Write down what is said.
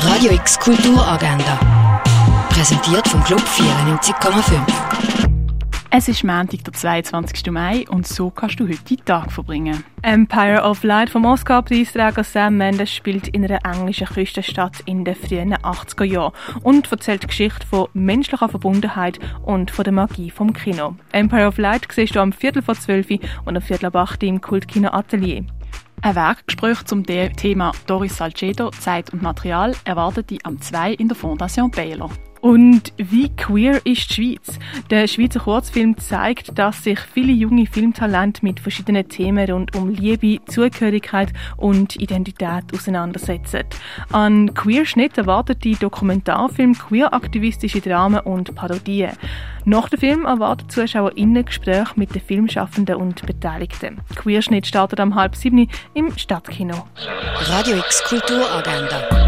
Radio X Kulturagenda. Präsentiert vom Club 94,5. Es ist Montag, der 22. Mai und so kannst du heute den Tag verbringen. Empire of Light vom Oscar-Preisträger Sam Mendes spielt in einer englischen Küstenstadt in den frühen 80er Jahren und erzählt die Geschichte von menschlicher Verbundenheit und von der Magie vom Kino. Empire of Light siehst du am Viertel vor zwölf und am Viertel ab acht im Kultkino Atelier. Ein Werkgespräch zum Thema Doris Salcedo, Zeit und Material erwartet dich am 2 in der Fondation Baylor. Und wie queer ist die Schweiz? Der Schweizer Kurzfilm zeigt, dass sich viele junge Filmtalente mit verschiedenen Themen rund um Liebe, Zugehörigkeit und Identität auseinandersetzen. An Queer Schnitt erwartet die Dokumentarfilm queer-aktivistische Dramen und Parodien. Nach dem Film erwarten ZuschauerInnen Gespräche mit den Filmschaffenden und Beteiligten. Queerschnitt startet am halb sieben im Stadtkino. Radio X Kulturagenda.